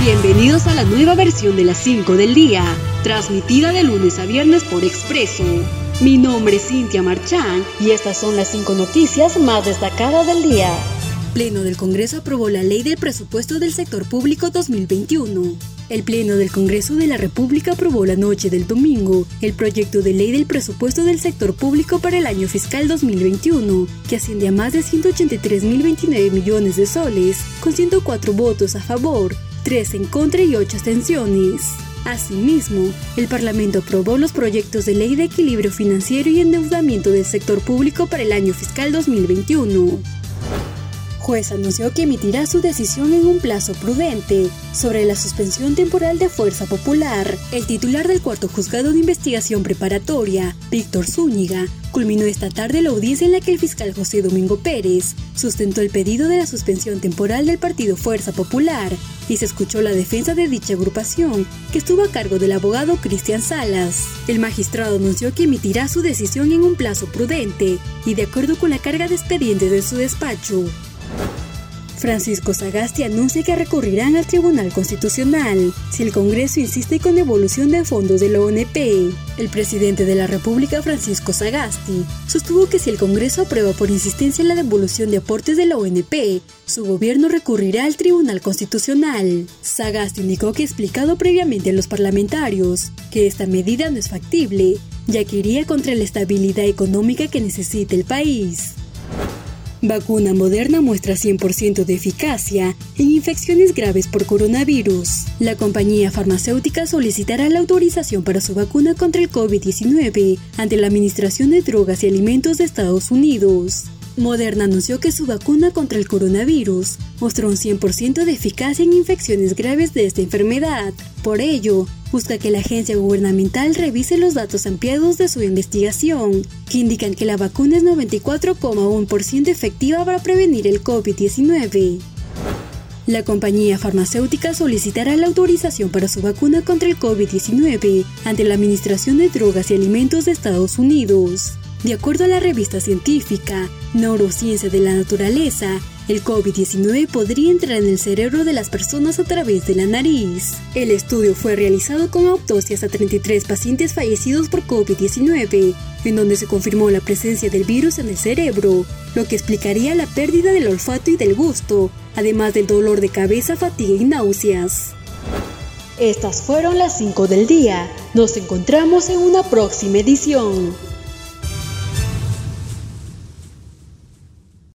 Bienvenidos a la nueva versión de las 5 del día, transmitida de lunes a viernes por Expreso. Mi nombre es Cintia Marchán y estas son las 5 noticias más destacadas del día. Pleno del Congreso aprobó la Ley del Presupuesto del Sector Público 2021. El Pleno del Congreso de la República aprobó la noche del domingo el proyecto de ley del presupuesto del sector público para el año fiscal 2021, que asciende a más de 183.029 millones de soles, con 104 votos a favor, 3 en contra y 8 abstenciones. Asimismo, el Parlamento aprobó los proyectos de ley de equilibrio financiero y endeudamiento del sector público para el año fiscal 2021 juez anunció que emitirá su decisión en un plazo prudente sobre la suspensión temporal de Fuerza Popular. El titular del cuarto juzgado de investigación preparatoria, Víctor Zúñiga, culminó esta tarde la audiencia en la que el fiscal José Domingo Pérez sustentó el pedido de la suspensión temporal del partido Fuerza Popular y se escuchó la defensa de dicha agrupación, que estuvo a cargo del abogado Cristian Salas. El magistrado anunció que emitirá su decisión en un plazo prudente y de acuerdo con la carga de expedientes de su despacho. Francisco Sagasti anuncia que recurrirán al Tribunal Constitucional si el Congreso insiste con devolución de fondos de la ONP. El presidente de la República, Francisco Sagasti, sostuvo que si el Congreso aprueba por insistencia la devolución de aportes de la ONP, su gobierno recurrirá al Tribunal Constitucional. Sagasti indicó que ha explicado previamente a los parlamentarios que esta medida no es factible, ya que iría contra la estabilidad económica que necesita el país. Vacuna Moderna muestra 100% de eficacia en infecciones graves por coronavirus. La compañía farmacéutica solicitará la autorización para su vacuna contra el COVID-19 ante la Administración de Drogas y Alimentos de Estados Unidos. Moderna anunció que su vacuna contra el coronavirus mostró un 100% de eficacia en infecciones graves de esta enfermedad. Por ello, busca que la agencia gubernamental revise los datos ampliados de su investigación, que indican que la vacuna es 94,1% efectiva para prevenir el COVID-19. La compañía farmacéutica solicitará la autorización para su vacuna contra el COVID-19 ante la Administración de Drogas y Alimentos de Estados Unidos. De acuerdo a la revista científica Neurociencia de la Naturaleza, el COVID-19 podría entrar en el cerebro de las personas a través de la nariz. El estudio fue realizado con autopsias a 33 pacientes fallecidos por COVID-19, en donde se confirmó la presencia del virus en el cerebro, lo que explicaría la pérdida del olfato y del gusto, además del dolor de cabeza, fatiga y náuseas. Estas fueron las 5 del día. Nos encontramos en una próxima edición.